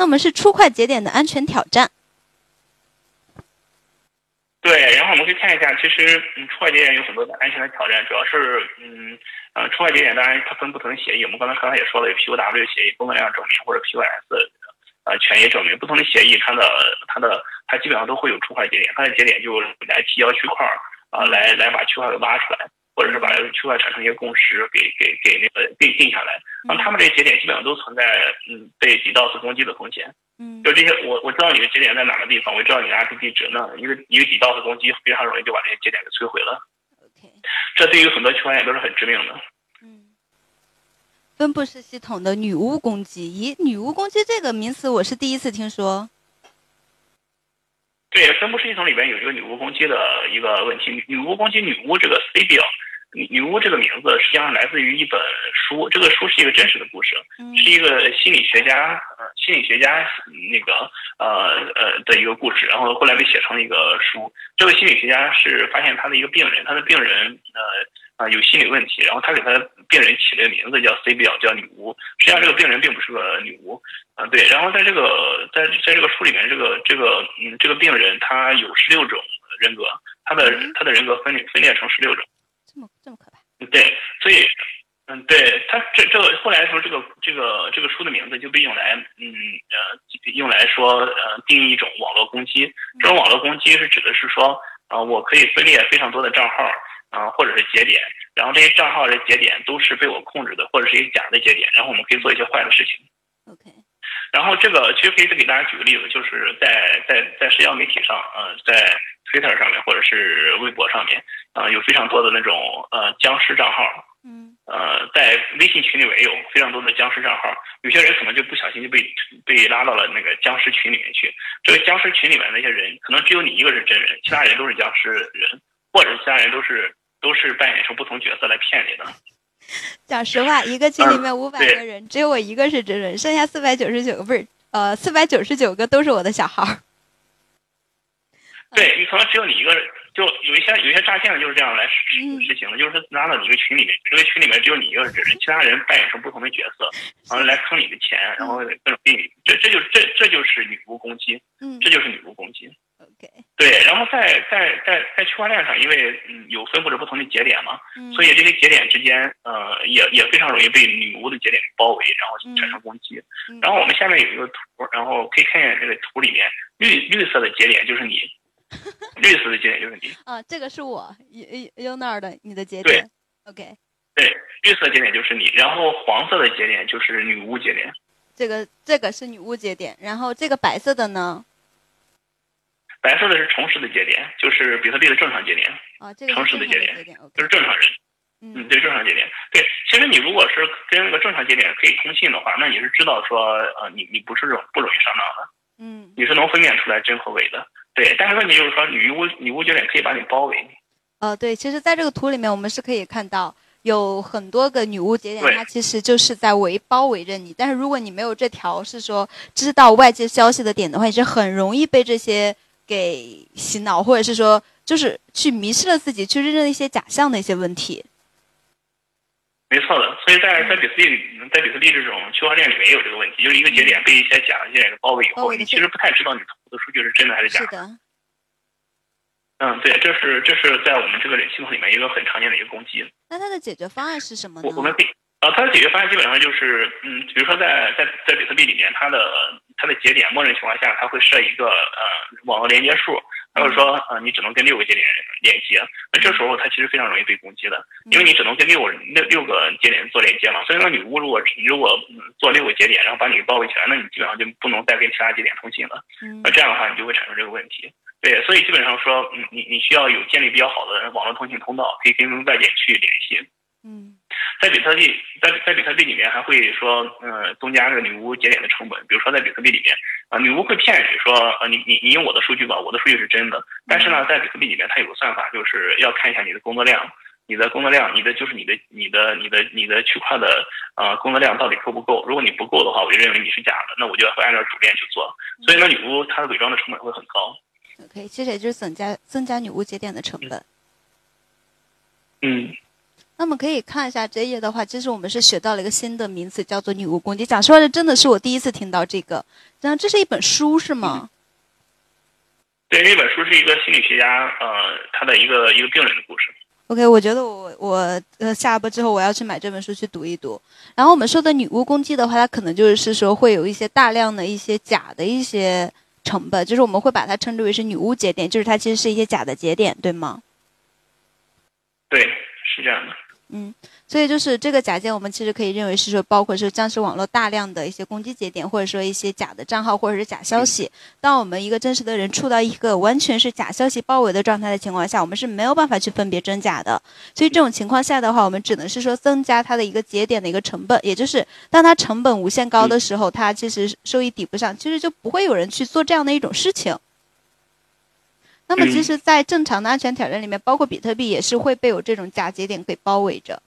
那我们是出块节点的安全挑战。对，然后我们可以看一下，其实嗯，出块节点有很多的安全的挑战，主要是嗯呃，出块节点当然它分不同的协议，我们刚才刚才也说了，有 POW 协议、工作量证明或者 POS 呃权益证明，不同的协议它的它的它基本上都会有出块节点，它的节点就来提交区块啊，来来把区块给挖出来，或者是把区块产生一个共识给给给那个定定下来，那他们这些节点基本上都存在嗯被 DDoS 攻击的风险。嗯，就这些，我我知道你的节点在哪个地方，我知道你的 IP 地址，那一个一个底道的攻击非常容易就把这些节点给摧毁了。OK，这对于很多区块链都是很致命的。嗯，分布式系统的女巫攻击，咦，女巫攻击这个名词我是第一次听说。对，分布式系统里边有一个女巫攻击的一个问题，女巫攻击，女巫这个 C 表。女女巫这个名字实际上来自于一本书，这个书是一个真实的故事，是一个心理学家呃心理学家那个呃呃的一个故事，然后后来被写成了一个书。这个心理学家是发现他的一个病人，他的病人呃啊有心理问题，然后他给他病人起了个名字叫 C 表，叫女巫。实际上这个病人并不是个女巫啊，对。然后在这个在在这个书里面，这个这个嗯这个病人他有十六种人格，他的他的人格分裂分裂成十六种。这么这么可怕？对，所以，嗯，对他这这个后来说这个这个这个书的名字就被用来，嗯呃，用来说呃定义一种网络攻击。这种网络攻击是指的是说，啊，我可以分裂非常多的账号啊，或者是节点，然后这些账号的节点都是被我控制的，或者是一个假的节点，然后我们可以做一些坏的事情。OK。然后这个其实可以再给大家举个例子，就是在在在社交媒体上，呃，在 Twitter 上面或者是微博上面。啊，有非常多的那种呃僵尸账号，嗯，呃，在微信群里面也有非常多的僵尸账号，有些人可能就不小心就被被拉到了那个僵尸群里面去。这个僵尸群里面那些人，可能只有你一个是真人，其他人都是僵尸人，或者其他人都是都是扮演成不同角色来骗你的。讲实话，一个群里面五百个人，只有我一个是真人，剩下四百九十九个不是呃四百九十九个都是我的小号。对你可能只有你一个人。就有一些有一些诈骗的就是这样来实实行的，就是拉到你一个群里面，这个群里面只有你一个人，其他人扮演成不同的角色，然后来坑你的钱，然后各种给你，这这就这这就是女巫攻击，嗯，这就是女巫攻击。OK，对，然后在在在在区块链上，因为嗯有分布着不同的节点嘛，所以这些节点之间呃也也非常容易被女巫的节点包围，然后产生攻击。然后我们下面有一个图，然后可以看见这个图里面绿绿色的节点就是你。绿色的节点就是你啊，这个是我 U U 那儿的你的节点。OK，对，绿色节点就是你，然后黄色的节点就是女巫节点。这个这个是女巫节点，然后这个白色的呢？白色的是诚实的节点，就是比特币的正常节点。啊，这个诚实的节点就是正常人。嗯，对，正常节点。对，其实你如果是跟那个正常节点可以通信的话，那你是知道说，呃，你你不是这种不容易上当的。嗯，你是能分辨出来真和伪的。对，但是问题就是说，女巫女巫节点可以把你包围。呃，对，其实，在这个图里面，我们是可以看到有很多个女巫节点，它其实就是在围包围着你。但是，如果你没有这条是说知道外界消息的点的话，你是很容易被这些给洗脑，或者是说，就是去迷失了自己，去认证一些假象的一些问题。没错的，所以在在比特币在比特币这种区块链里面也有这个问题，就是一个节点被一些假的节点包围以后，你其实不太知道你投的数据是真的还是假的。嗯，对，这是这是在我们这个系统里面一个很常见的一个攻击。那它的解决方案是什么呢？我我们可以啊，它的解决方案基本上就是，嗯，比如说在在在比特币里面，它的它的节点默认情况下，它会设一个呃网络连接数。他会说，呃，你只能跟六个节点连接，那这时候它其实非常容易被攻击的，因为你只能跟六六六个节点做连接嘛。所以说，女巫如果如果做六个节点，然后把你包围起来，那你基本上就不能再跟其他节点通信了。那这样的话，你就会产生这个问题。对，所以基本上说，嗯，你你需要有建立比较好的网络通信通道，可以跟外界去联系。嗯。在比特币，在在比特币里面还会说，嗯，增加这个女巫节点的成本。比如说在比特币里面，啊，女巫会骗你说，呃，你你你用我的数据吧，我的数据是真的。但是呢，在比特币里面，它有个算法，就是要看一下你的工作量，你的工作量，你的就是你的你的你的你的区块的呃工作量到底够不够？如果你不够的话，我就认为你是假的，那我就会按照主链去做。所以呢，女巫它的伪装的成本会很高。OK，其实也就是增加增加女巫节点的成本。嗯。那么可以看一下这页的话，其实我们是学到了一个新的名词，叫做“女巫攻击”。讲实话，这真的是我第一次听到这个。然后这是一本书是吗？对，这本书是一个心理学家，呃，他的一个一个病人的故事。OK，我觉得我我呃下播之后我要去买这本书去读一读。然后我们说的女巫攻击的话，它可能就是说会有一些大量的一些假的一些成本，就是我们会把它称之为是女巫节点，就是它其实是一些假的节点，对吗？对，是这样的。嗯。所以就是这个假件，我们其实可以认为是说，包括是僵尸网络大量的一些攻击节点，或者说一些假的账号，或者是假消息。当我们一个真实的人处到一个完全是假消息包围的状态的情况下，我们是没有办法去分别真假的。所以这种情况下的话，我们只能是说增加它的一个节点的一个成本，也就是当它成本无限高的时候，它其实收益抵不上，其实就不会有人去做这样的一种事情。那么，其实，在正常的安全挑战里面，包括比特币也是会被有这种假节点给包围着。